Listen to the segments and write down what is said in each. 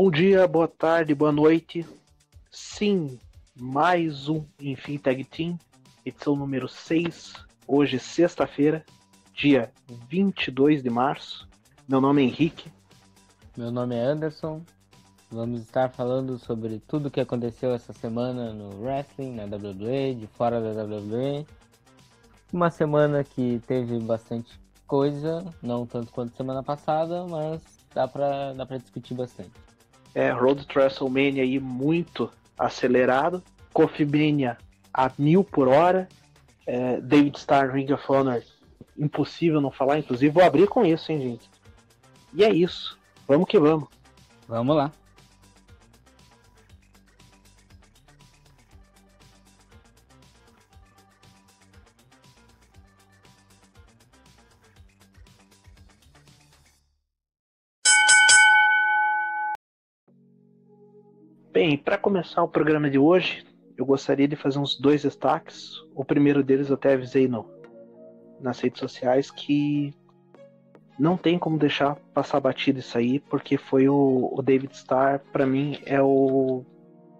Bom dia, boa tarde, boa noite. Sim, mais um Enfim Tag Team, edição número 6. Hoje, sexta-feira, dia 22 de março. Meu nome é Henrique. Meu nome é Anderson. Vamos estar falando sobre tudo o que aconteceu essa semana no wrestling, na WWE, de fora da WWE. Uma semana que teve bastante coisa, não tanto quanto semana passada, mas dá pra, dá discutir bastante. É, Road to WrestleMania aí muito acelerado. Coffee Mania a mil por hora. É, David Starr, Ring of Honor, impossível não falar. Inclusive, vou abrir com isso, hein, gente. E é isso. Vamos que vamos. Vamos lá. Bem, para começar o programa de hoje, eu gostaria de fazer uns dois destaques. O primeiro deles eu até avisei no, nas redes sociais que não tem como deixar passar batido isso aí, porque foi o, o David Starr, para mim, é o,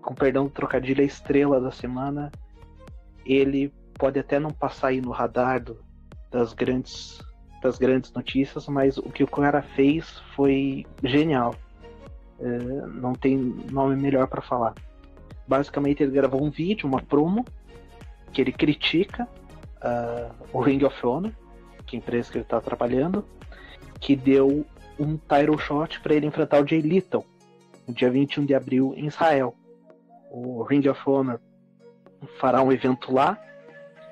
com perdão do trocadilho, a estrela da semana. Ele pode até não passar aí no radar do, das grandes das grandes notícias, mas o que o cara fez foi genial. É, não tem nome melhor para falar. Basicamente, ele gravou um vídeo, uma promo, que ele critica uh, o Ring of Honor, que é a empresa que ele está trabalhando, que deu um title shot para ele enfrentar o Jay Little no dia 21 de abril em Israel. O Ring of Honor fará um evento lá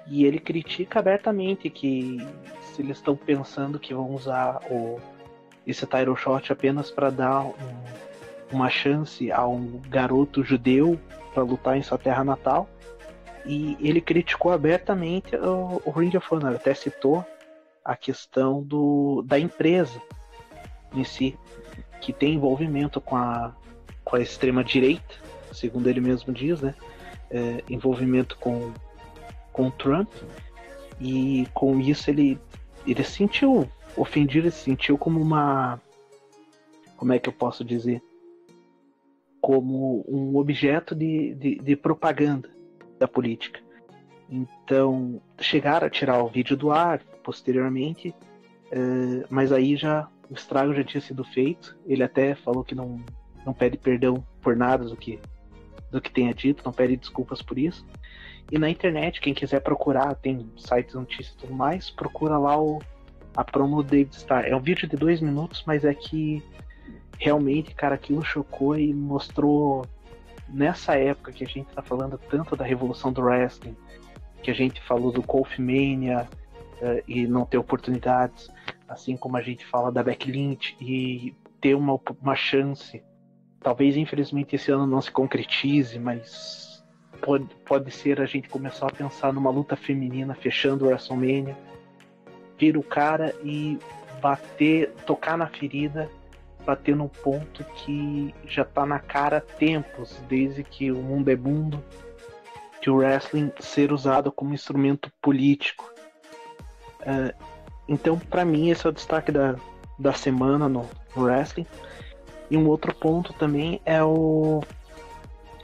e ele critica abertamente que se eles estão pensando que vão usar o, esse title shot apenas para dar um, uma chance a um garoto judeu para lutar em sua terra natal. E ele criticou abertamente o, o Ring of Honor, até citou a questão do, da empresa em si, que tem envolvimento com a, com a extrema-direita, segundo ele mesmo diz, né? É, envolvimento com, com Trump, e com isso ele, ele se sentiu ofendido, ele se sentiu como uma. Como é que eu posso dizer? Como um objeto de, de, de propaganda da política. Então, chegaram a tirar o vídeo do ar posteriormente, é, mas aí já o estrago já tinha sido feito. Ele até falou que não, não pede perdão por nada do que, do que tenha dito, não pede desculpas por isso. E na internet, quem quiser procurar, tem sites notícias e tudo mais, procura lá o, a promo do David Starr. É um vídeo de dois minutos, mas é que realmente, cara, aquilo chocou e mostrou nessa época que a gente tá falando tanto da revolução do wrestling, que a gente falou do Golf Mania uh, e não ter oportunidades, assim como a gente fala da Backlint e ter uma, uma chance. Talvez, infelizmente, esse ano não se concretize, mas pode, pode ser a gente começar a pensar numa luta feminina fechando o WrestleMania, vir o cara e bater, tocar na ferida bater num ponto que já tá na cara há tempos, desde que o mundo é mundo, que o wrestling ser usado como instrumento político. Uh, então, para mim, esse é o destaque da, da semana no, no wrestling. E um outro ponto também é o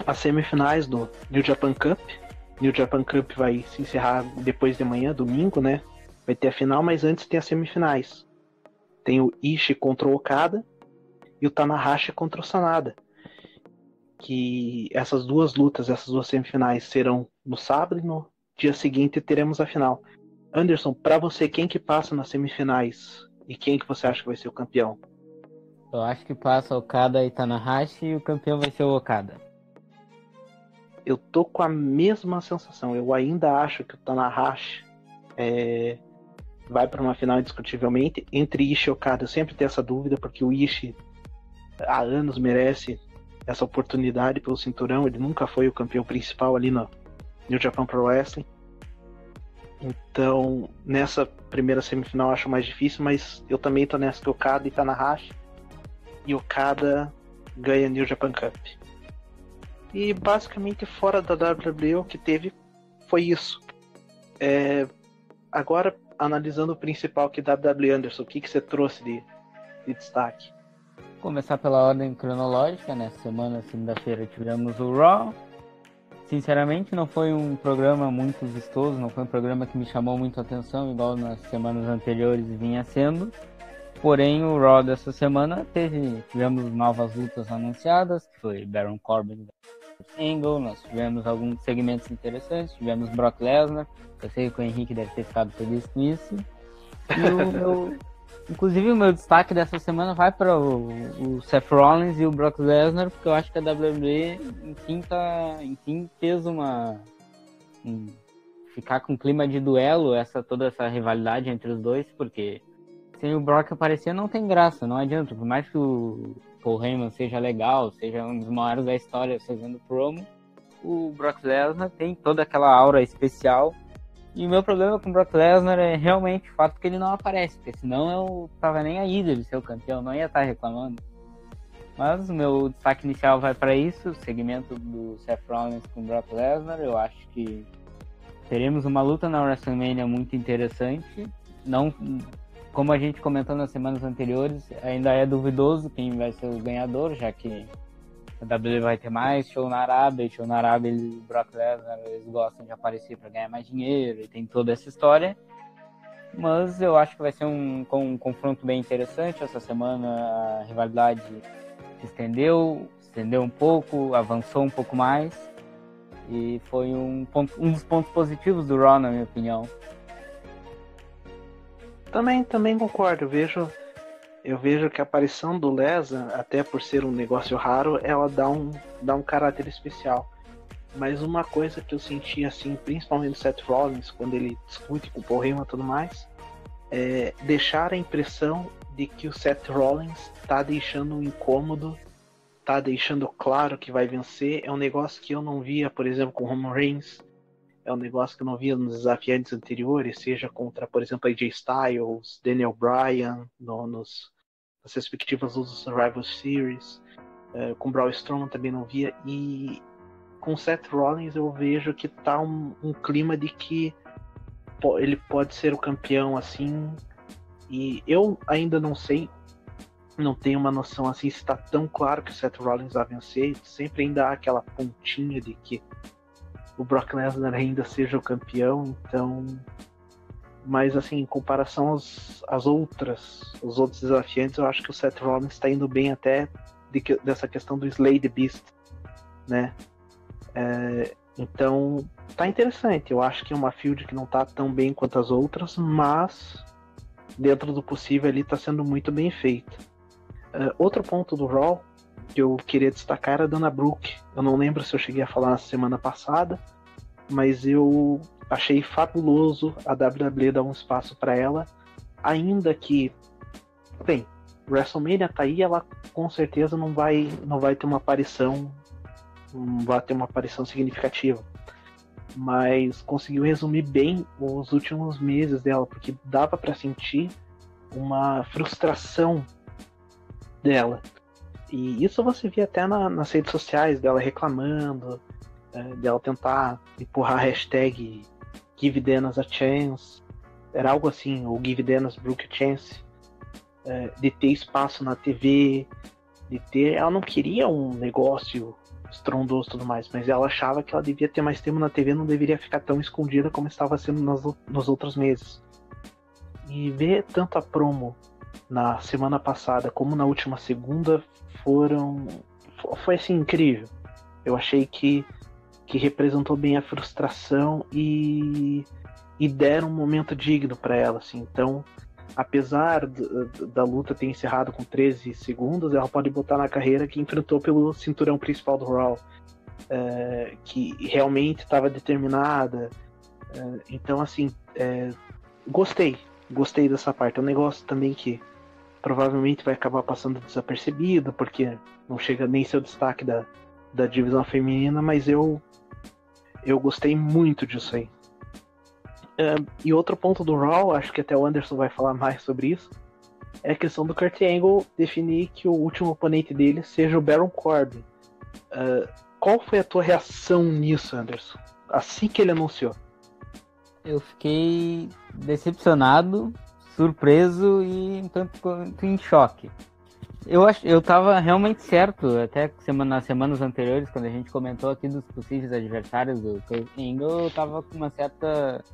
as semifinais do New Japan Cup. New Japan Cup vai se encerrar depois de manhã, domingo, né? Vai ter a final, mas antes tem as semifinais. Tem o Ishii contra o Okada e o Tanahashi contra o Sanada. Que essas duas lutas, essas duas semifinais serão no sábado e no dia seguinte teremos a final. Anderson, para você, quem que passa nas semifinais e quem que você acha que vai ser o campeão? Eu acho que passa Okada e Tanahashi e o campeão vai ser o Okada. Eu tô com a mesma sensação. Eu ainda acho que o Tanahashi é, vai para uma final indiscutivelmente. Entre Ishii e Okada eu sempre tenho essa dúvida, porque o Ishii há anos merece essa oportunidade pelo cinturão. Ele nunca foi o campeão principal ali no New Japan Pro Wrestling. Então, nessa primeira semifinal acho mais difícil, mas eu também tô nessa que o Okada e Tanahashi. E o Okada ganha New Japan Cup. E basicamente fora da WWE o que teve foi isso. É, agora, analisando o principal que WWE Anderson, o que, que você trouxe de, de destaque? Começar pela ordem cronológica, nessa né? semana, segunda-feira, tivemos o Raw. Sinceramente, não foi um programa muito vistoso, não foi um programa que me chamou muito a atenção, igual nas semanas anteriores vinha sendo. Porém, o Raw dessa semana teve, tivemos novas lutas anunciadas, que foi Baron Corbin Angle, nós tivemos alguns segmentos interessantes, tivemos Brock Lesnar, eu sei que o Henrique deve ter ficado feliz com isso. E o meu, inclusive o meu destaque dessa semana vai para o, o, Seth Rollins e o Brock Lesnar, porque eu acho que a WWE enfim, tá, enfim fez uma um, ficar com clima de duelo, essa toda essa rivalidade entre os dois, porque sem o Brock aparecer não tem graça, não adianta. Por mais que o Paul Heyman seja legal, seja um dos maiores da história fazendo promo, o Brock Lesnar tem toda aquela aura especial. E o meu problema com o Brock Lesnar é realmente o fato que ele não aparece, porque senão eu tava nem aí dele ser o campeão, não ia estar reclamando. Mas o meu destaque inicial vai para isso, o segmento do Seth Rollins com o Brock Lesnar. Eu acho que teremos uma luta na WrestleMania muito interessante. Não como a gente comentou nas semanas anteriores, ainda é duvidoso quem vai ser o ganhador, já que a WWE vai ter mais show na Arábia, show na Arábia e o Brock Lesnar eles gostam de aparecer para ganhar mais dinheiro e tem toda essa história. Mas eu acho que vai ser um, um confronto bem interessante. Essa semana a rivalidade se estendeu, se estendeu um pouco, avançou um pouco mais. E foi um, ponto, um dos pontos positivos do Raw, na minha opinião. Também, também concordo. Vejo, eu vejo que a aparição do Lesa, até por ser um negócio raro, ela dá um, dá um caráter especial. Mas uma coisa que eu senti assim, principalmente no Seth Rollins, quando ele discute com o Paul e tudo mais, é deixar a impressão de que o Seth Rollins tá deixando um incômodo, tá deixando claro que vai vencer. É um negócio que eu não via, por exemplo, com o Roman Reigns, é um negócio que eu não via nos desafiantes anteriores, seja contra, por exemplo, AJ Styles, Daniel Bryan, no, nos, nas respectivas lutas Survival Series, é, com Braun Strowman também não via, e com Seth Rollins eu vejo que tá um, um clima de que ele pode ser o campeão assim, e eu ainda não sei, não tenho uma noção assim se está tão claro que o Seth Rollins vai vencer, sempre ainda há aquela pontinha de que o Brock Lesnar ainda seja o campeão, então. Mas assim, em comparação às, às outras, os outros desafiantes, eu acho que o Seth Rollins está indo bem até de que, dessa questão do Slay the Beast, né? É, então, tá interessante. Eu acho que é uma field que não tá tão bem quanto as outras, mas dentro do possível ali tá sendo muito bem feita. Uh, outro ponto do Raw que eu queria destacar era a Dana Brooke. Eu não lembro se eu cheguei a falar na semana passada, mas eu achei fabuloso a WWE dar um espaço para ela, ainda que, bem, WrestleMania tá aí, ela com certeza não vai, não vai ter uma aparição, não vai ter uma aparição significativa, mas conseguiu resumir bem os últimos meses dela, porque dava para sentir uma frustração dela e isso você via até na, nas redes sociais dela reclamando, é, dela tentar empurrar a hashtag Give Dennis a Chance. Era algo assim, ou Give Dennis Brook a Chance. É, de ter espaço na TV, de ter. Ela não queria um negócio estrondoso e tudo mais, mas ela achava que ela devia ter mais tempo na TV, não deveria ficar tão escondida como estava sendo nos, nos outros meses. E ver tanto a promo na semana passada como na última segunda foram. Foi assim, incrível. Eu achei que, que representou bem a frustração e, e deram um momento digno para ela. Assim. Então, apesar da luta ter encerrado com 13 segundos, ela pode botar na carreira que enfrentou pelo cinturão principal do Raw. É, que realmente estava determinada. É, então, assim, é, gostei. Gostei dessa parte. É um negócio também que provavelmente vai acabar passando desapercebido, porque não chega nem seu destaque da, da divisão feminina, mas eu eu gostei muito disso aí. E outro ponto do Raw, acho que até o Anderson vai falar mais sobre isso, é a questão do Kurt Angle definir que o último oponente dele seja o Baron Corbin. Uh, qual foi a tua reação nisso, Anderson? Assim que ele anunciou? Eu fiquei decepcionado surpreso e um tanto quanto em choque. Eu, acho, eu tava realmente certo, até semana, nas semanas anteriores, quando a gente comentou aqui dos possíveis adversários do Angle, eu tava com uma certa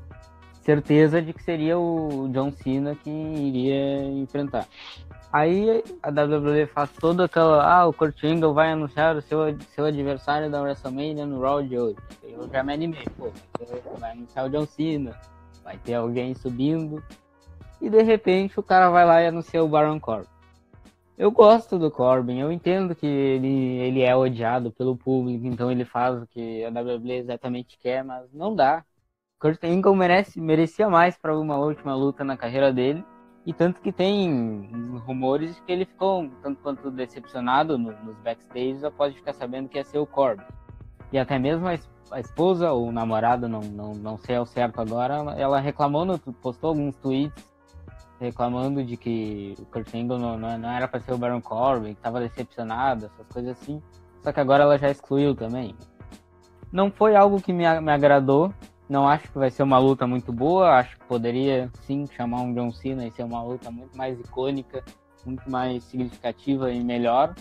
certeza de que seria o John Cena que iria enfrentar. Aí a WWE faz toda aquela. Ah, o Kurt Angle vai anunciar o seu, seu adversário da WrestleMania no Raw de hoje. Eu já me animei, pô, vai anunciar o John Cena, vai ter alguém subindo. E de repente o cara vai lá e anuncia o Baron Corbin. Eu gosto do Corbin, eu entendo que ele, ele é odiado pelo público, então ele faz o que a WWE exatamente quer, mas não dá. Kurt Angle merece, merecia mais para uma última luta na carreira dele. E tanto que tem rumores que ele ficou tanto quanto decepcionado no, nos backstage após ficar sabendo que ia ser o Corbin. E até mesmo a, a esposa ou namorada, não, não, não sei ao certo agora, ela reclamou, no, postou alguns tweets reclamando de que o Kurt Angle não, não, era para ser o Baron Corbin, que estava decepcionado, essas coisas assim. Só que agora ela já excluiu também. Não foi algo que me, me agradou, não acho que vai ser uma luta muito boa. Acho que poderia sim chamar um John Cena e ser uma luta muito mais icônica, muito mais significativa e melhor.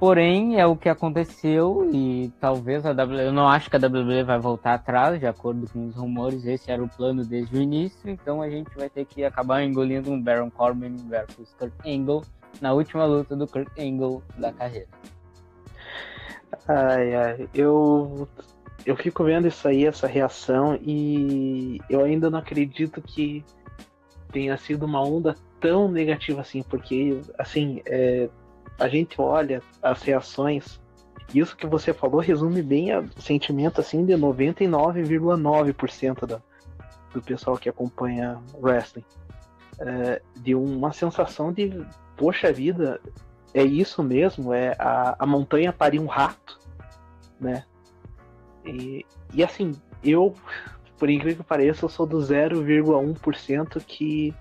Porém, é o que aconteceu e talvez a WWE. Eu não acho que a WWE vai voltar atrás, de acordo com os rumores. Esse era o plano desde o início. Então a gente vai ter que acabar engolindo um Baron Corbin versus Kurt Angle na última luta do Kurt Angle da carreira. Ai, ai, eu eu fico vendo isso aí, essa reação, e eu ainda não acredito que tenha sido uma onda tão negativa assim, porque, assim, é, a gente olha as reações, isso que você falou resume bem o sentimento, assim, de 99,9% do pessoal que acompanha wrestling. É, de uma sensação de, poxa vida, é isso mesmo, é a, a montanha parir um rato, né? E, e assim, eu, por incrível que pareça, eu sou do 0,1% que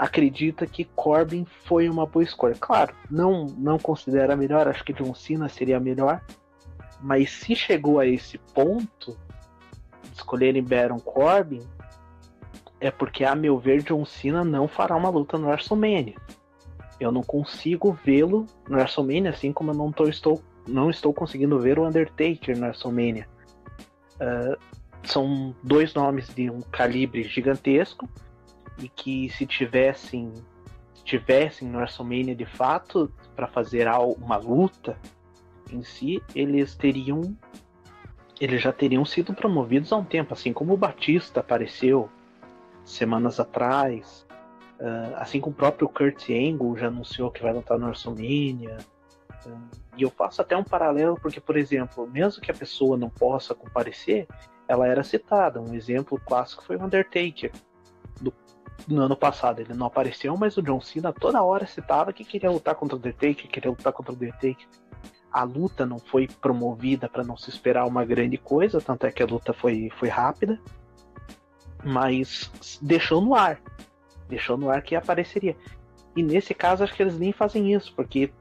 acredita que Corbin foi uma boa escolha. Claro, não, não considera melhor, acho que John Cena seria melhor. Mas se chegou a esse ponto de escolherem Baron Corbin, é porque, a meu ver, John Cena não fará uma luta no WrestleMania. Eu não consigo vê-lo no WrestleMania, assim como eu não, tô, estou, não estou conseguindo ver o Undertaker no WrestleMania. Uh, são dois nomes de um calibre gigantesco e que se tivessem tivessem no WrestleMania de fato para fazer uma luta em si, eles teriam eles já teriam sido promovidos há um tempo, assim como o Batista apareceu semanas atrás, uh, assim como o próprio Kurt Angle já anunciou que vai lutar no WrestleMania. E eu faço até um paralelo, porque, por exemplo, mesmo que a pessoa não possa comparecer, ela era citada. Um exemplo clássico foi o Undertaker. No ano passado ele não apareceu, mas o John Cena toda hora citava que queria lutar contra o Undertaker, queria lutar contra o Undertaker. A luta não foi promovida para não se esperar uma grande coisa, tanto é que a luta foi, foi rápida, mas deixou no ar. Deixou no ar que apareceria. E nesse caso, acho que eles nem fazem isso, porque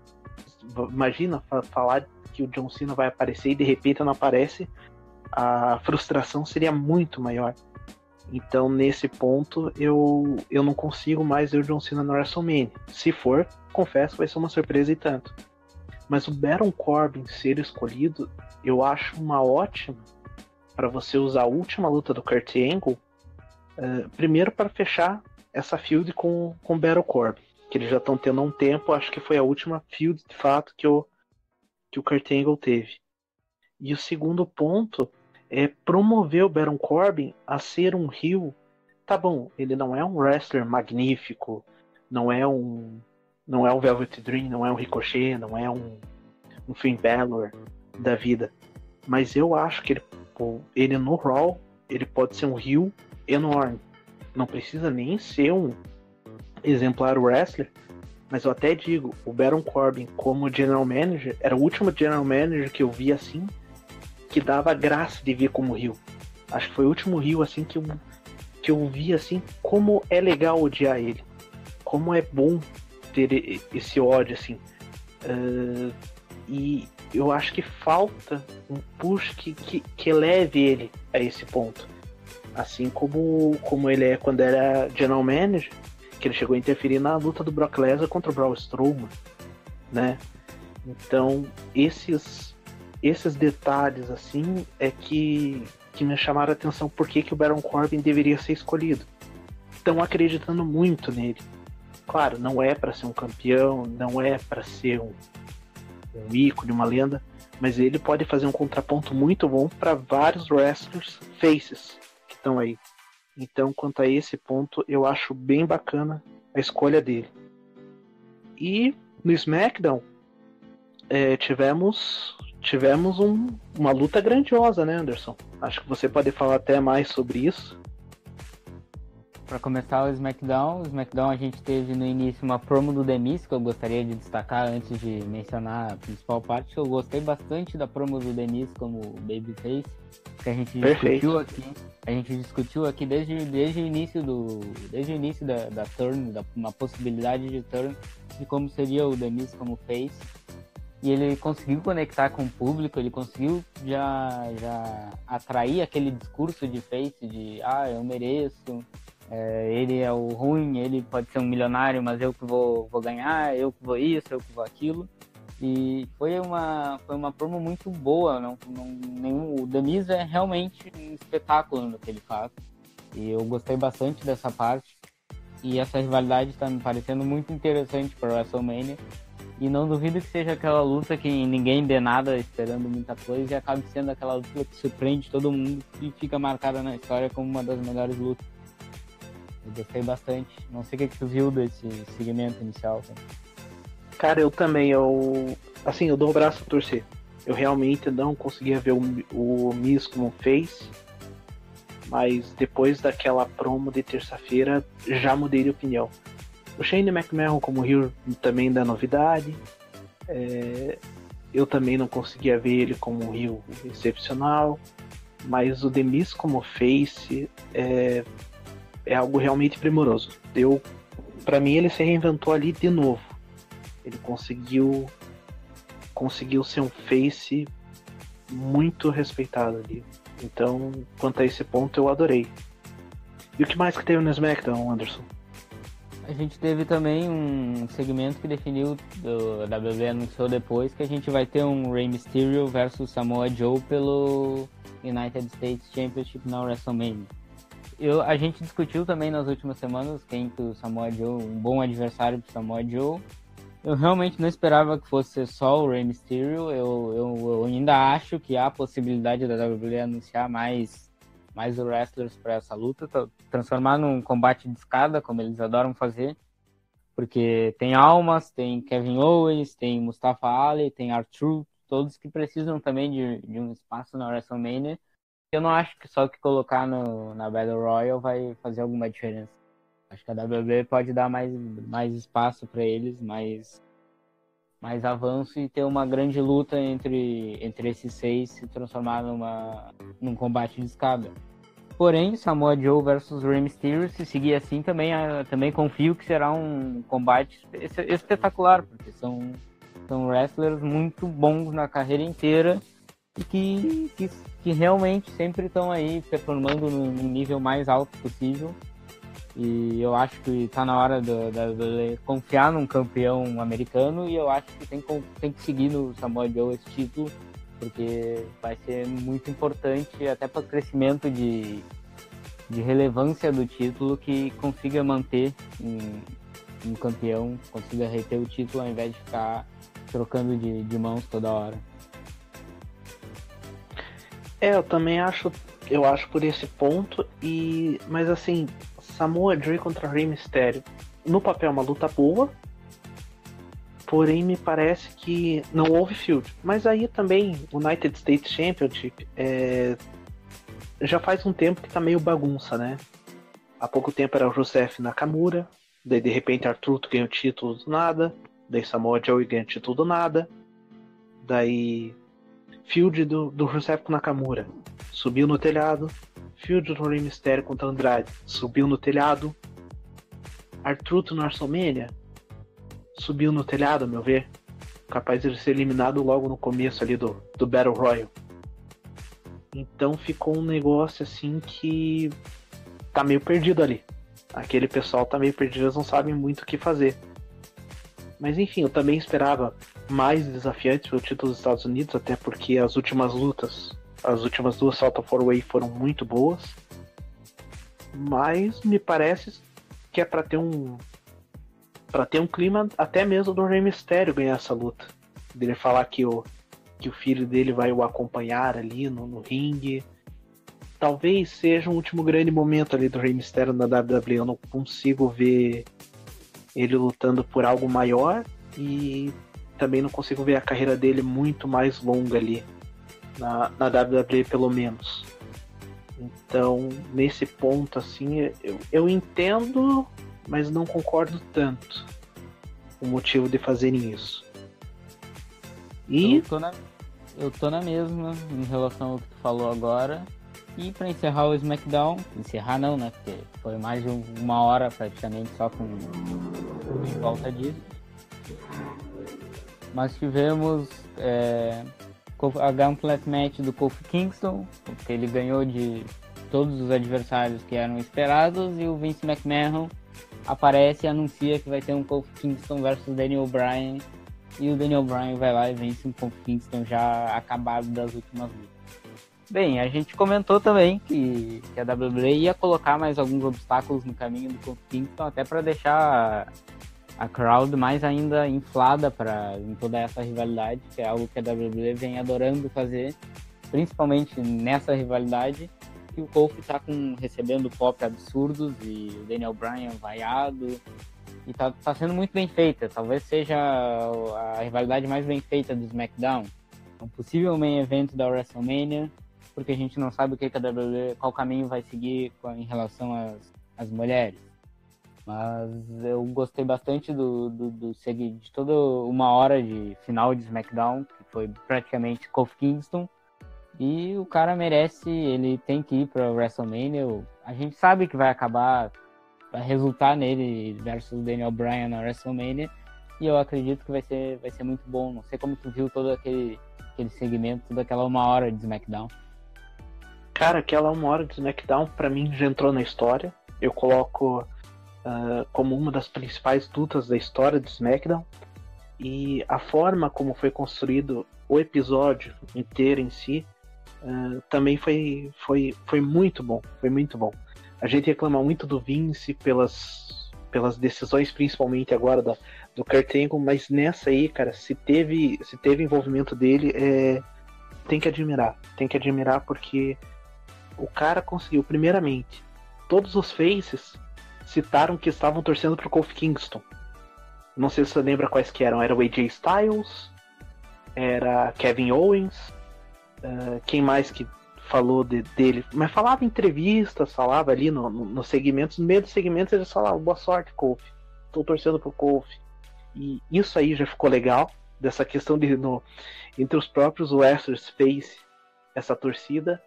imagina falar que o John Cena vai aparecer e de repente não aparece, a frustração seria muito maior. Então, nesse ponto, eu, eu não consigo mais ver o John Cena no WrestleMania. Se for, confesso, vai ser uma surpresa e tanto. Mas o Baron Corbin ser escolhido, eu acho uma ótima para você usar a última luta do Kurt Angle, uh, primeiro para fechar essa field com, com o Baron Corbin que eles já estão tendo há um tempo. Acho que foi a última field de fato que o, que o Kurt Angle teve. E o segundo ponto é promover o Baron Corbin a ser um heel. Tá bom, ele não é um wrestler magnífico, não é um não é um Velvet Dream, não é um Ricochet, não é um, um Finn Balor da vida. Mas eu acho que ele, ele no Raw, ele pode ser um heel enorme. Não precisa nem ser um, exemplar wrestler, mas eu até digo, o Baron Corbin como general manager era o último general manager que eu vi assim que dava graça de ver como Rio. Acho que foi o último Rio assim que eu que eu vi assim como é legal odiar ele, como é bom ter esse ódio assim. Uh, e eu acho que falta um push que, que, que leve ele a esse ponto. Assim como, como ele é quando era general manager, que ele chegou a interferir na luta do Brock Lesnar contra o Braun Strowman, né? Então, esses esses detalhes assim é que que me chamaram a atenção por que, o Baron Corbin deveria ser escolhido. Estão acreditando muito nele. Claro, não é para ser um campeão, não é para ser um, um ícone, uma lenda, mas ele pode fazer um contraponto muito bom para vários wrestlers faces que estão aí. Então, quanto a esse ponto, eu acho bem bacana a escolha dele. E no SmackDown é, tivemos tivemos um, uma luta grandiosa, né, Anderson? Acho que você pode falar até mais sobre isso. Para começar o SmackDown, o SmackDown a gente teve no início uma promo do Demis que eu gostaria de destacar antes de mencionar a principal parte. Eu gostei bastante da promo do Demis como Babyface, que a gente Perfeito. discutiu aqui. A gente discutiu aqui desde, desde o início do desde o início da, da turn, da uma possibilidade de turn de como seria o Demis como face. E ele conseguiu conectar com o público, ele conseguiu já, já atrair aquele discurso de face de ah, eu mereço, é, ele é o ruim, ele pode ser um milionário, mas eu que vou, vou ganhar, eu que vou isso, eu que vou aquilo. E foi uma, foi uma promo muito boa. Não, não, nenhum, o Denise é realmente um espetáculo no que ele faz. E eu gostei bastante dessa parte. E essa rivalidade está me parecendo muito interessante para WrestleMania. E não duvido que seja aquela luta que ninguém dê nada esperando muita coisa e acabe sendo aquela luta que surpreende todo mundo e fica marcada na história como uma das melhores lutas. Eu gostei bastante. Não sei o que, que tu viu desse segmento inicial. Cara. cara, eu também, eu. Assim, eu dou o braço a torcer. Eu realmente não conseguia ver o, o Miss como fez. Mas depois daquela promo de terça-feira, já mudei de opinião. O Shane McMahon como Rio também dá novidade. É, eu também não conseguia ver ele como um Rio excepcional. Mas o Demis como face é, é algo realmente primoroso. Deu, para mim ele se reinventou ali de novo. Ele conseguiu conseguiu ser um face muito respeitado ali. Então, quanto a esse ponto, eu adorei. E o que mais que teve no SmackDown, Anderson? A gente teve também um segmento que definiu, o WWE anunciou depois, que a gente vai ter um Rey Mysterio versus Samoa Joe pelo United States Championship na WrestleMania eu, a gente discutiu também nas últimas semanas quem que o Samoa Joe, um bom adversário para Samoa Joe. Eu realmente não esperava que fosse só o Rey Mysterio. Eu, eu, eu ainda acho que há possibilidade da WWE anunciar mais, mais wrestlers para essa luta, transformar num combate de escada, como eles adoram fazer. Porque tem Almas, tem Kevin Owens, tem Mustafa Ali, tem Arthur, todos que precisam também de, de um espaço na WrestleMania eu não acho que só que colocar no, na Battle Royale vai fazer alguma diferença. Acho que a WWE pode dar mais, mais espaço para eles, mais, mais avanço e ter uma grande luta entre, entre esses seis se transformar numa, num combate de escada. Porém, Samoa Joe versus Rey Mysterio, se seguir assim, também, ah, também confio que será um combate espetacular, porque são, são wrestlers muito bons na carreira inteira e que, que, que realmente sempre estão aí performando no, no, nível mais alto possível. E eu acho que está na hora de, de, de, confiar num campeão americano e eu acho que tem, tem que seguir no Samoa Joe esse título, porque vai ser muito importante até para o crescimento de, de relevância do título que consiga manter um, um campeão, consiga reter o título ao invés de ficar trocando de, de mãos toda hora. É, eu também acho, eu acho por esse ponto e, mas assim, Samoa Joe contra Rey Mysterio, no papel é uma luta boa, porém me parece que não houve field. Mas aí também United States Championship é, já faz um tempo que tá meio bagunça, né? Há pouco tempo era o Joseph Nakamura, daí de repente Arthur ganha o título do nada, daí Samoa Joe ganha o título do nada, daí Field do, do Joseph Nakamura. Subiu no telhado. Field do Rey Mysterio contra Andrade. Subiu no telhado. Artruto no WrestleMania. Subiu no telhado, meu ver. Capaz de ser eliminado logo no começo ali do, do Battle Royale. Então ficou um negócio assim que tá meio perdido ali. aquele pessoal tá meio perdido, eles não sabem muito o que fazer. Mas enfim, eu também esperava mais desafiantes pelo título dos Estados Unidos, até porque as últimas lutas, as últimas duas Salto for Way foram muito boas. Mas me parece que é para ter um para ter um clima até mesmo do Rey Mysterio ganhar essa luta. Dele falar que o, que o filho dele vai o acompanhar ali no, no ringue. Talvez seja um último grande momento ali do Rey Mysterio na WWE. Eu não consigo ver ele lutando por algo maior e também não consigo ver a carreira dele muito mais longa ali na, na WWE pelo menos. Então, nesse ponto, assim, eu, eu entendo, mas não concordo tanto o motivo de fazerem isso. E. Eu tô, na, eu tô na mesma em relação ao que tu falou agora. E para encerrar o SmackDown, encerrar não, né? Porque foi mais de uma hora praticamente só com em volta disso. Mas tivemos é, a Gauntlet Match do Kofi Kingston, porque ele ganhou de todos os adversários que eram esperados, e o Vince McMahon aparece e anuncia que vai ter um Kofi Kingston versus Daniel Bryan, e o Daniel Bryan vai lá e vence um Kofi Kingston já acabado das últimas lutas. Bem, a gente comentou também que, que a WWE ia colocar mais alguns obstáculos no caminho do Kofi Kingston, até para deixar a crowd mais ainda inflada para em toda essa rivalidade, que é algo que a WWE vem adorando fazer, principalmente nessa rivalidade, que o Kofi está recebendo pop absurdos e o Daniel Bryan vaiado, e tá, tá sendo muito bem feita, talvez seja a rivalidade mais bem feita do SmackDown, um possível main event da WrestleMania, porque a gente não sabe o que a WWE, qual caminho vai seguir em relação às, às mulheres. Mas eu gostei bastante do, do, do de toda uma hora de final de SmackDown, que foi praticamente Kofi Kingston. E o cara merece, ele tem que ir para WrestleMania. A gente sabe que vai acabar, vai resultar nele versus Daniel Bryan na WrestleMania. E eu acredito que vai ser, vai ser muito bom. Não sei como tu viu todo aquele, aquele segmento, toda aquela uma hora de SmackDown. Cara, aquela uma hora de SmackDown, para mim, já entrou na história. Eu coloco uh, como uma das principais lutas da história do SmackDown. E a forma como foi construído o episódio inteiro em si uh, também foi, foi, foi muito bom. Foi muito bom. A gente reclama muito do Vince pelas, pelas decisões, principalmente agora da, do Kurt Angle, mas nessa aí, cara, se teve, se teve envolvimento dele, é, tem que admirar. Tem que admirar porque o cara conseguiu, primeiramente, todos os faces citaram que estavam torcendo pro Kofi Kingston. Não sei se você lembra quais que eram. Era o AJ Styles, era Kevin Owens, uh, quem mais que falou de, dele? Mas falava em entrevistas, falava ali no, no, no segmentos. No meio dos segmentos eles falavam, boa sorte, Kofi. Tô torcendo pro Kofi. E isso aí já ficou legal, dessa questão de no, entre os próprios wrestlers face essa torcida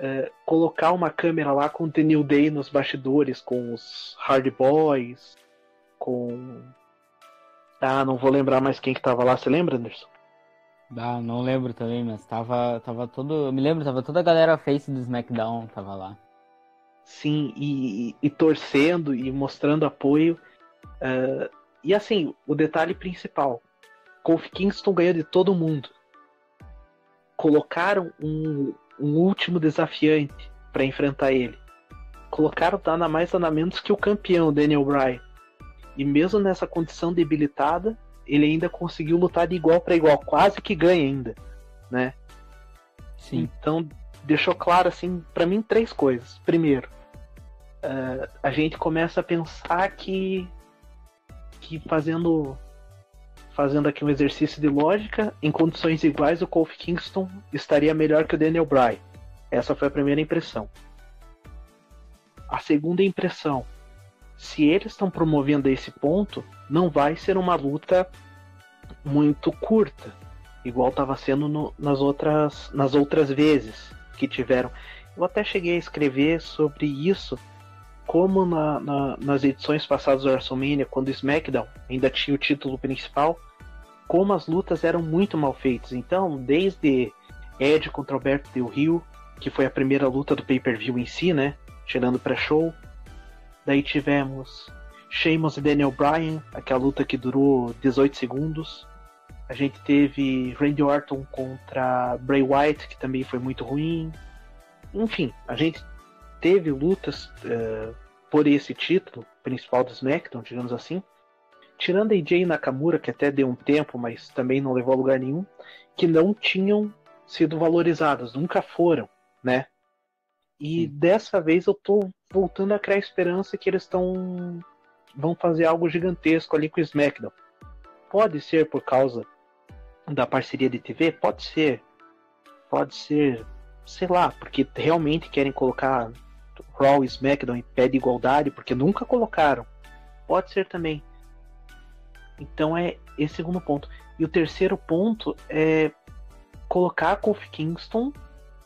é, colocar uma câmera lá com o The New Day nos bastidores, com os Hard Boys, com. Ah, não vou lembrar mais quem que tava lá. Você lembra, Anderson? Ah, não lembro também, mas tava, tava todo. Eu me lembro, tava toda a galera face do SmackDown, tava lá. Sim, e, e torcendo e mostrando apoio. Uh, e assim, o detalhe principal: Kofi Kingston ganhou de todo mundo. Colocaram um, um último desafiante para enfrentar ele. Colocaram nada mais nada menos que o campeão Daniel Bryan. E mesmo nessa condição debilitada, ele ainda conseguiu lutar de igual para igual, quase que ganha ainda, né? Sim. Então deixou claro assim para mim três coisas. Primeiro, uh, a gente começa a pensar que que fazendo fazendo aqui um exercício de lógica, em condições iguais, o Kofi Kingston estaria melhor que o Daniel Bryan. Essa foi a primeira impressão. A segunda impressão, se eles estão promovendo esse ponto, não vai ser uma luta muito curta, igual estava sendo no, nas, outras, nas outras vezes que tiveram. Eu até cheguei a escrever sobre isso, como na, na, nas edições passadas do WrestleMania, quando SmackDown ainda tinha o título principal, como as lutas eram muito mal feitas. Então, desde Edge contra Alberto Del Rio, que foi a primeira luta do pay-per-view em si, né? Tirando pré-show. Daí tivemos Sheamus e Daniel Bryan, aquela luta que durou 18 segundos. A gente teve Randy Orton contra Bray Wyatt, que também foi muito ruim. Enfim, a gente teve lutas uh, por esse título principal do SmackDown, digamos assim. Tirando AJ Nakamura, que até deu um tempo, mas também não levou a lugar nenhum, que não tinham sido valorizadas, nunca foram, né? E Sim. dessa vez eu tô voltando a criar esperança que eles estão vão fazer algo gigantesco ali com o SmackDown. Pode ser por causa da parceria de TV? Pode ser. Pode ser, sei lá, porque realmente querem colocar Raw e SmackDown em pé de igualdade, porque nunca colocaram. Pode ser também. Então é esse segundo ponto. E o terceiro ponto é colocar a Kofi Kingston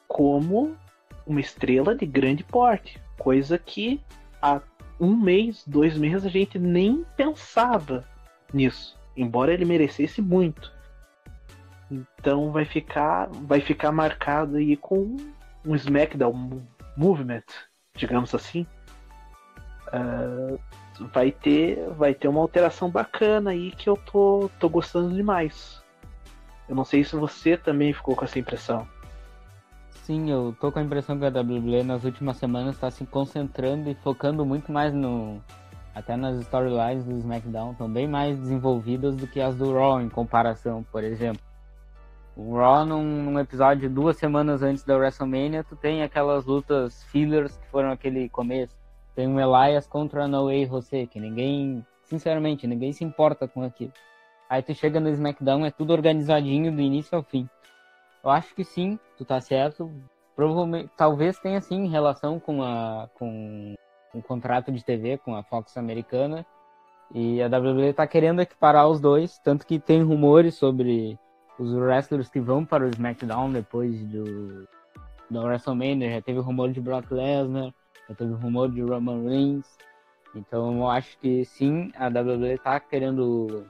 como uma estrela de grande porte, coisa que há um mês, dois meses a gente nem pensava nisso, embora ele merecesse muito. Então vai ficar, vai ficar marcado aí com um SmackDown Movement, digamos assim. Uh, vai ter, vai ter uma alteração bacana aí que eu tô, tô gostando demais. Eu não sei se você também ficou com essa impressão. Sim, eu tô com a impressão que a WWE nas últimas semanas está se concentrando e focando muito mais no. Até nas storylines do SmackDown, estão bem mais desenvolvidas do que as do Raw em comparação, por exemplo. O Raw, num, num, episódio duas semanas antes da WrestleMania, tu tem aquelas lutas fillers que foram aquele começo. Tem o Elias contra No Way Jose, que ninguém, sinceramente, ninguém se importa com aquilo. Aí tu chega no SmackDown, é tudo organizadinho do início ao fim. Eu acho que sim, tu tá certo. Provavelmente, talvez tenha sim relação com a com um contrato de TV com a Fox americana. E a WWE tá querendo equiparar os dois, tanto que tem rumores sobre os wrestlers que vão para o SmackDown depois do, do WrestleMania. Já teve rumor de Brock Lesnar, já teve rumor de Roman Reigns. Então eu acho que sim, a WWE está querendo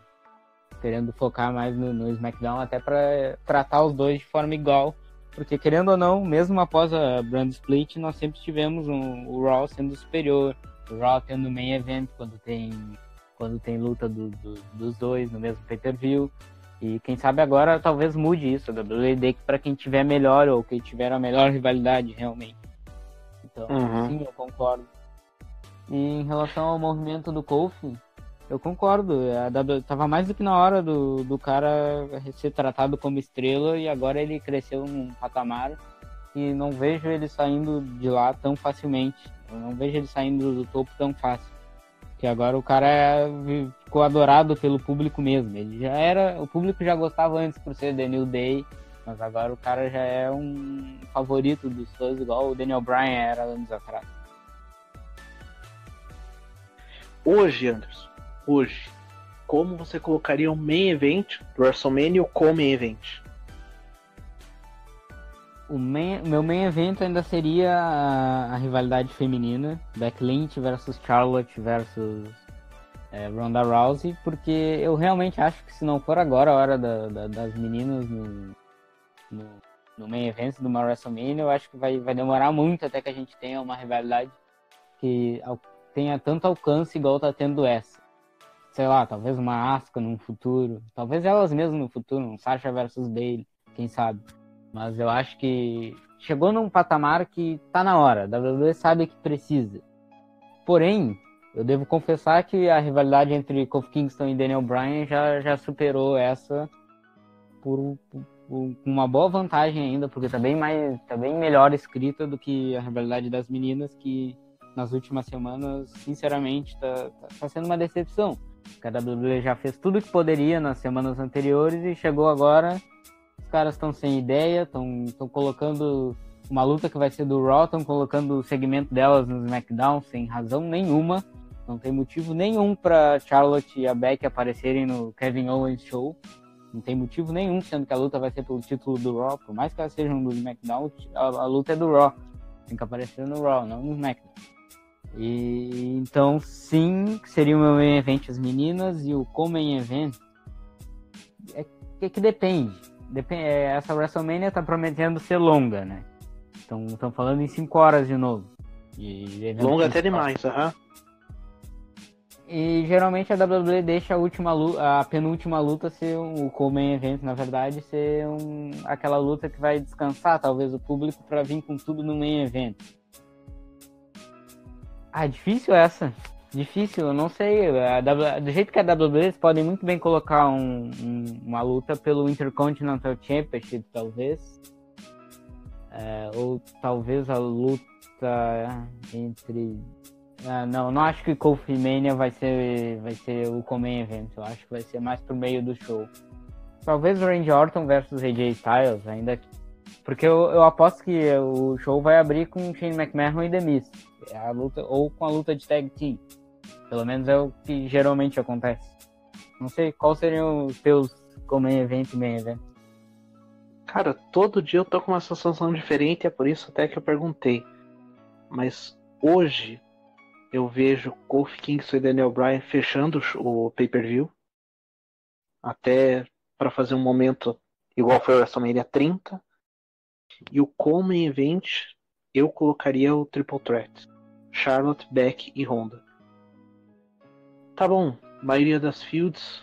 querendo focar mais no, no SmackDown até para tratar os dois de forma igual. Porque querendo ou não, mesmo após a brand split, nós sempre tivemos um, o Raw sendo superior, o Raw tendo main event quando tem quando tem luta do, do, dos dois no mesmo pay-per-view. E quem sabe agora talvez mude isso, a WWE para quem tiver melhor ou quem tiver a melhor rivalidade realmente. Então, uhum. sim, eu concordo. E em relação ao movimento do Kofi, eu concordo. A w, tava mais do que na hora do, do cara ser tratado como estrela e agora ele cresceu num patamar e não vejo ele saindo de lá tão facilmente. Eu não vejo ele saindo do topo tão fácil. Que agora o cara é, ficou adorado pelo público mesmo. Ele já era, o público já gostava antes por ser The New Day, mas agora o cara já é um favorito dos fãs igual o Daniel Bryan era anos atrás. Hoje, Anderson, hoje, como você colocaria um main event do WrestleMania como main event? O main, meu main event ainda seria a, a rivalidade feminina, Becky Lynch versus Charlotte versus é, Ronda Rousey, porque eu realmente acho que se não for agora a hora da, da, das meninas no, no, no main event do WrestleMania, eu acho que vai, vai demorar muito até que a gente tenha uma rivalidade que tenha tanto alcance igual tá tendo essa. Sei lá, talvez uma Asuka no futuro, talvez elas mesmas no futuro, um Sasha versus Bailey, quem sabe. Mas eu acho que chegou num patamar que tá na hora. A WWE sabe que precisa. Porém, eu devo confessar que a rivalidade entre Kofi Kingston e Daniel Bryan já, já superou essa por, por, por uma boa vantagem ainda, porque tá bem mais, tá bem melhor escrita do que a rivalidade das meninas que nas últimas semanas, sinceramente, tá, tá, tá sendo uma decepção. A WWE já fez tudo que poderia nas semanas anteriores e chegou agora os caras estão sem ideia, estão colocando uma luta que vai ser do Raw, estão colocando o segmento delas no SmackDown sem razão nenhuma. Não tem motivo nenhum para Charlotte e a Beck aparecerem no Kevin Owens Show. Não tem motivo nenhum, sendo que a luta vai ser pelo título do Raw. Por mais que elas sejam do SmackDown, a, a luta é do Raw. Tem que aparecer no Raw, não no SmackDown. E então, sim, seria o meu main event as meninas e o co-main event é que, é que depende é, essa WrestleMania tá prometendo ser longa, né? Então estão falando em 5 horas de novo. E, longa até demais, aham. E geralmente a WWE deixa a última luta, a penúltima luta ser um, o main event, na verdade, ser um, aquela luta que vai descansar talvez o público para vir com tudo no main event. Ah, difícil essa. Difícil, eu não sei. W, do jeito que a WWE, podem muito bem colocar um, um, uma luta pelo Intercontinental Championship, talvez. É, ou talvez a luta entre. Ah, não, não acho que Kofi Mania vai ser, vai ser o Comain Event. Eu acho que vai ser mais pro meio do show. Talvez o Randy Orton versus AJ Styles, ainda. Porque eu, eu aposto que o show vai abrir com Shane McMahon e The Miz. É a luta, ou com a luta de tag team. Pelo menos é o que geralmente acontece. Não sei qual seriam os teus como event e main event. Cara, todo dia eu tô com uma sensação diferente, é por isso até que eu perguntei. Mas hoje eu vejo Kofi Kingston e Daniel Bryan fechando o pay-per-view. Até para fazer um momento igual foi o WrestleMania 30. E o Common Event eu colocaria o Triple Threat. Charlotte, Beck e Honda. Tá bom, a maioria das fields,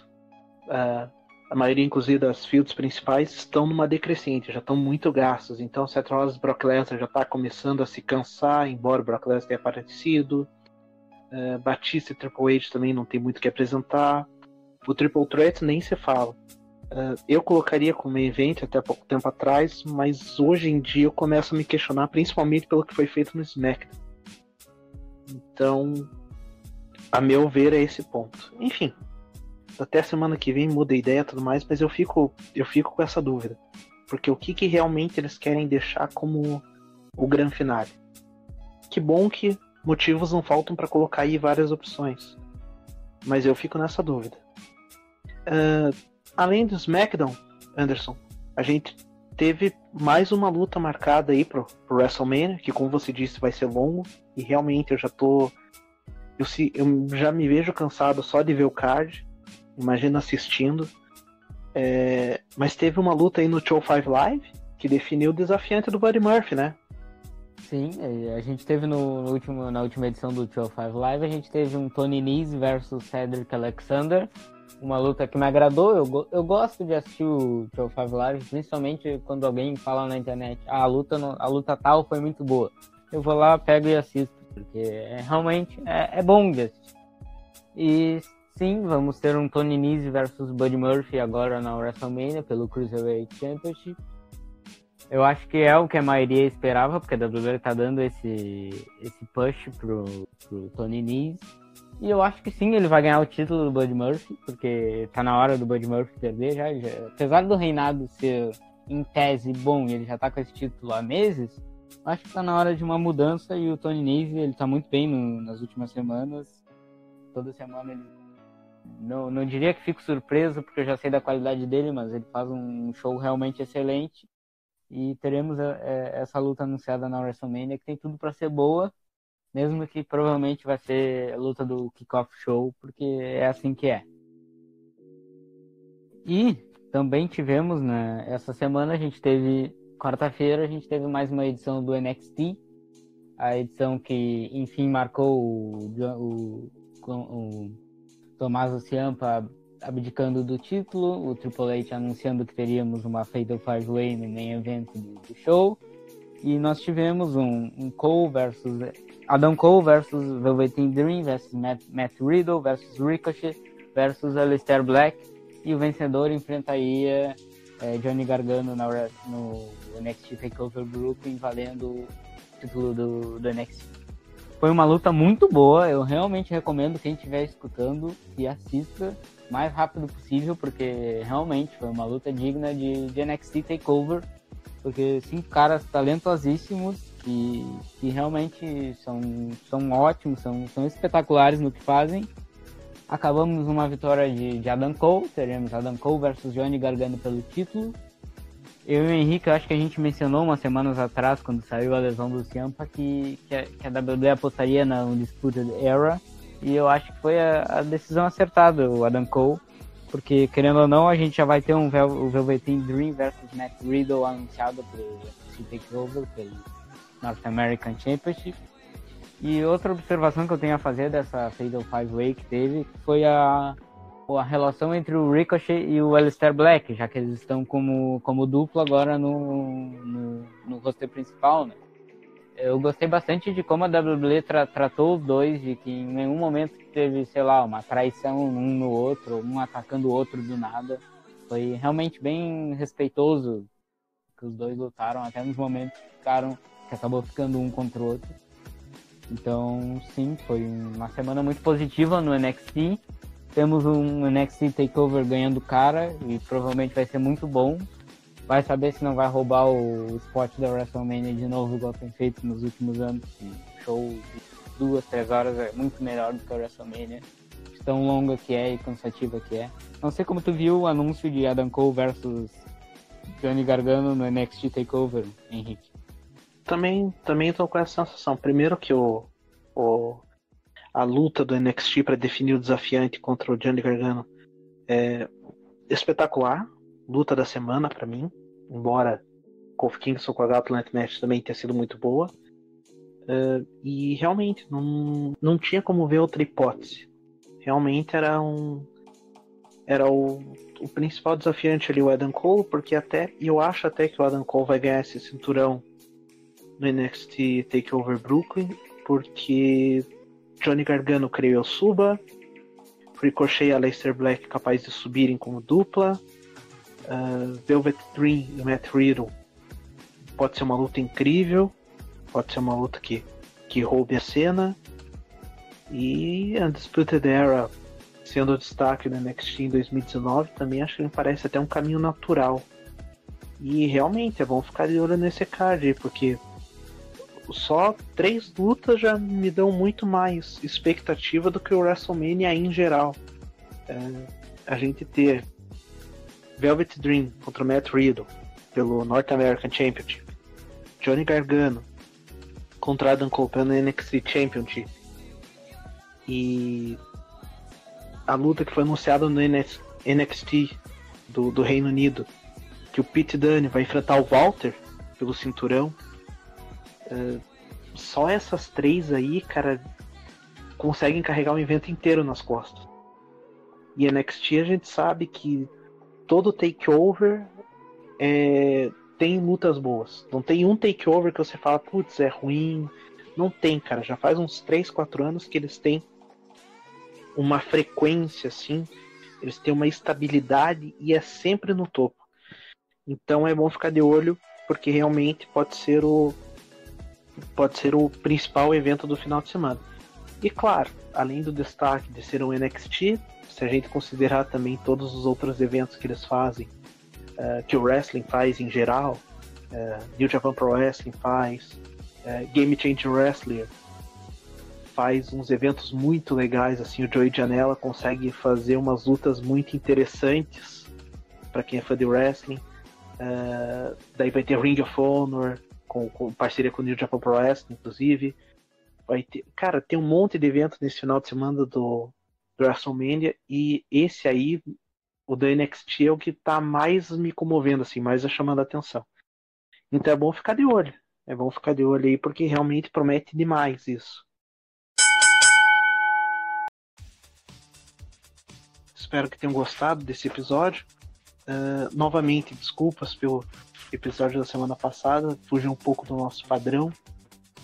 uh, a maioria inclusive das fields principais estão numa decrescente, já estão muito gastos. Então Seth Rollins Brock Lesnar já está começando a se cansar, embora Brock Lesnar tenha aparecido. Uh, Batista e Triple H também não tem muito o que apresentar. O Triple Threat nem se fala. Uh, eu colocaria como evento até pouco tempo atrás, mas hoje em dia eu começo a me questionar, principalmente pelo que foi feito no SmackDown. Então, a meu ver, é esse ponto. Enfim, até semana que vem muda a ideia e tudo mais, mas eu fico, eu fico com essa dúvida. Porque o que, que realmente eles querem deixar como o grande finale? Que bom que motivos não faltam para colocar aí várias opções. Mas eu fico nessa dúvida. Uh, além do SmackDown, Anderson, a gente teve mais uma luta marcada aí pro, pro WrestleMania, que como você disse vai ser longo, e realmente eu já tô eu, se, eu já me vejo cansado só de ver o card. Imagina assistindo. É, mas teve uma luta aí no Show 5 Live que definiu o desafiante do Buddy Murphy, né? Sim, é, a gente teve no, no, último, na última edição do Show 5 Live, a gente teve um Tony Nese versus Cedric Alexander. Uma luta que me agradou. Eu, eu gosto de assistir o Show 5 Live, principalmente quando alguém fala na internet: ah, a luta, a luta tal foi muito boa. Eu vou lá, pego e assisto porque é, realmente é, é bom de assistir. E sim, vamos ter um Tony Nese versus Buddy Murphy agora na WrestleMania pelo Cruiserweight Championship. Eu acho que é o que a maioria esperava, porque a WWE tá dando esse, esse push pro, pro Tony Nese. E eu acho que sim, ele vai ganhar o título do Buddy Murphy, porque tá na hora do Buddy Murphy perder já. já apesar do reinado ser, em tese, bom e ele já tá com esse título há meses, acho que tá na hora de uma mudança e o Tony Nese, ele tá muito bem no, nas últimas semanas. Toda semana ele. Não, não diria que fico surpreso, porque eu já sei da qualidade dele, mas ele faz um show realmente excelente. E teremos a, é, a, é, essa luta anunciada na WrestleMania, que tem tudo para ser boa, mesmo que provavelmente vai ser a luta do Kickoff Show, porque é assim que é. E também tivemos, né, essa semana a gente teve quarta-feira a gente teve mais uma edição do NXT, a edição que enfim marcou o, o, o Tommaso Ciampa abdicando do título, o Triple H anunciando que teríamos uma Fatal Five Way no main event do, do show, e nós tivemos um, um Cole versus Adam Cole versus Velveteen Dream versus Matt, Matt Riddle versus Ricochet versus Aleister Black e o vencedor enfrentaria é, Johnny Gargano na, no NXT TakeOver Brooklyn valendo o título do, do NXT. Foi uma luta muito boa, eu realmente recomendo quem estiver escutando que assista o mais rápido possível, porque realmente foi uma luta digna de, de NXT TakeOver, porque cinco caras talentosíssimos que, que realmente são, são ótimos, são, são espetaculares no que fazem Acabamos uma vitória de, de Adam Cole, teremos Adam Cole versus Johnny Gargano pelo título. Eu e o Henrique, acho que a gente mencionou umas semanas atrás, quando saiu a lesão do Ciampa, que, que, a, que a WWE apostaria na Undisputed Era. E eu acho que foi a, a, decisão acertada, o Adam Cole. Porque, querendo ou não, a gente já vai ter um Vel o Velveteen Dream versus Matt Riddle anunciado pelo Takeover, pelo North American Championship. E outra observação que eu tenho a fazer dessa Fatal Five Way que teve foi a, a relação entre o Ricochet e o Alistair Black, já que eles estão como, como duplo agora no, no, no roster principal, né? Eu gostei bastante de como a WWE tra tratou os dois, de que em nenhum momento teve, sei lá, uma traição um no outro, um atacando o outro do nada. Foi realmente bem respeitoso que os dois lutaram, até nos momentos que ficaram, que acabou ficando um contra o outro. Então, sim, foi uma semana muito positiva no NXT. Temos um NXT Takeover ganhando cara e provavelmente vai ser muito bom. Vai saber se não vai roubar o spot da WrestleMania de novo, igual tem feito nos últimos anos. O show de duas, três horas é muito melhor do que a WrestleMania. Tão longa que é e cansativa que é. Não sei como tu viu o anúncio de Adam Cole versus Johnny Gargano no NXT Takeover, Henrique também, também tô com essa sensação. Primeiro que o, o a luta do NXT para definir o desafiante contra o Johnny Gargano é espetacular. Luta da semana para mim. Embora Kofi Kingston com a Gatland Match também tenha sido muito boa. Uh, e realmente não, não tinha como ver outra hipótese. Realmente era um. Era o, o principal desafiante ali, o Adam Cole, porque até. eu acho até que o Adam Cole vai ganhar esse cinturão no NXT Takeover Brooklyn, porque Johnny Gargano, creio eu, suba, Ricochet e Aleister Black capazes de subirem como dupla, uh, Velvet Dream e Matt Riddle pode ser uma luta incrível, pode ser uma luta que, que roube a cena, e Undisputed Era sendo o destaque do NXT em 2019 também acho que me parece até um caminho natural. E realmente é bom ficar de olho nesse card, porque só três lutas já me dão muito mais expectativa do que o WrestleMania em geral. É, a gente ter Velvet Dream contra Matt Riddle pelo North American Championship, Johnny Gargano contra Adam Cole pelo NXT Championship e a luta que foi anunciada no NXT do, do Reino Unido, que o Pete Dunne vai enfrentar o Walter pelo cinturão Só essas três aí, cara, conseguem carregar o evento inteiro nas costas. E NXT a gente sabe que todo takeover é, tem lutas boas. Não tem um takeover que você fala, putz, é ruim. Não tem, cara. Já faz uns 3, 4 anos que eles têm uma frequência assim, eles têm uma estabilidade e é sempre no topo. Então é bom ficar de olho, porque realmente pode ser o pode ser o principal evento do final de semana. E claro, além do destaque de ser um NXT, se a gente considerar também todos os outros eventos que eles fazem, uh, que o wrestling faz em geral, uh, New Japan Pro Wrestling faz, uh, Game Change Wrestling faz uns eventos muito legais, assim, o Joey Janela consegue fazer umas lutas muito interessantes para quem é fã de wrestling. daí vai ter Ring of Honor, com, com parceria com o New Japan Pro Wrestling, inclusive. Vai ter, cara, tem um monte de evento nesse final de semana do, do WrestleMania e esse aí, o da NXT, é o que tá mais me comovendo, assim, mais chamando a atenção. Então é bom ficar de olho. É bom ficar de olho aí porque realmente promete demais isso. Espero que tenham gostado desse episódio. Uh, novamente, desculpas pelo episódio da semana passada, fugiu um pouco do nosso padrão.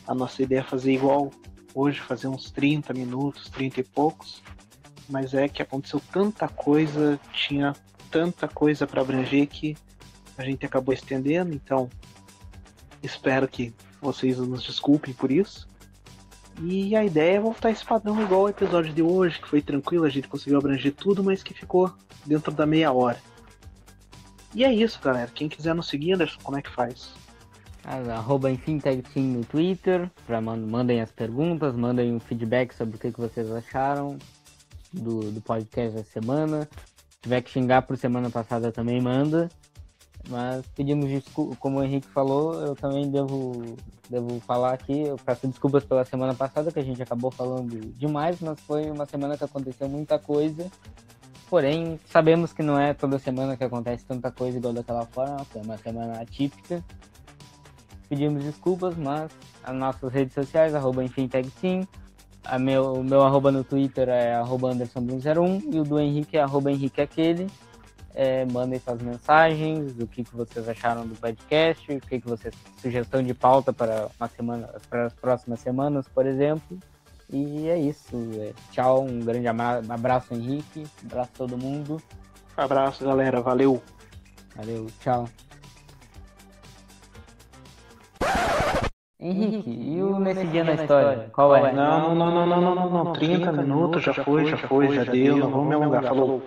A nossa ideia é fazer igual hoje, fazer uns 30 minutos, 30 e poucos. Mas é que aconteceu tanta coisa, tinha tanta coisa para abranger que a gente acabou estendendo, então espero que vocês nos desculpem por isso. E a ideia é voltar esse padrão igual ao episódio de hoje, que foi tranquilo, a gente conseguiu abranger tudo, mas que ficou dentro da meia hora. E é isso, galera. Quem quiser nos seguir, Anderson, como é que faz? Arroba no Twitter. Pra mandem as perguntas, mandem um feedback sobre o que, que vocês acharam do, do podcast da semana. Se tiver que xingar por semana passada também manda. Mas pedimos desculpas, como o Henrique falou, eu também devo, devo falar aqui, eu peço desculpas pela semana passada, que a gente acabou falando demais, mas foi uma semana que aconteceu muita coisa Porém, sabemos que não é toda semana que acontece tanta coisa igual daquela forma, foi uma semana atípica. pedimos desculpas, mas as nossas redes sociais, arroba EnfimTagTeam, a meu, o meu arroba no Twitter é arroba AndersonBlum01 e o do Henrique é arroba Henrique Aquele. É, mandem suas mensagens, o que, que vocês acharam do podcast, o que, que vocês. sugestão de pauta para uma semana, para as próximas semanas, por exemplo. E é isso. É, tchau, um grande abraço, Henrique. Um abraço a todo mundo. abraço, galera. Valeu. Valeu, tchau. Henrique, e o Nesse Dia na História? Qual é? Não, não, não, não, não, não, não. 30 minutos, já foi, já foi, já deu. Não vamos me alongar. Falou.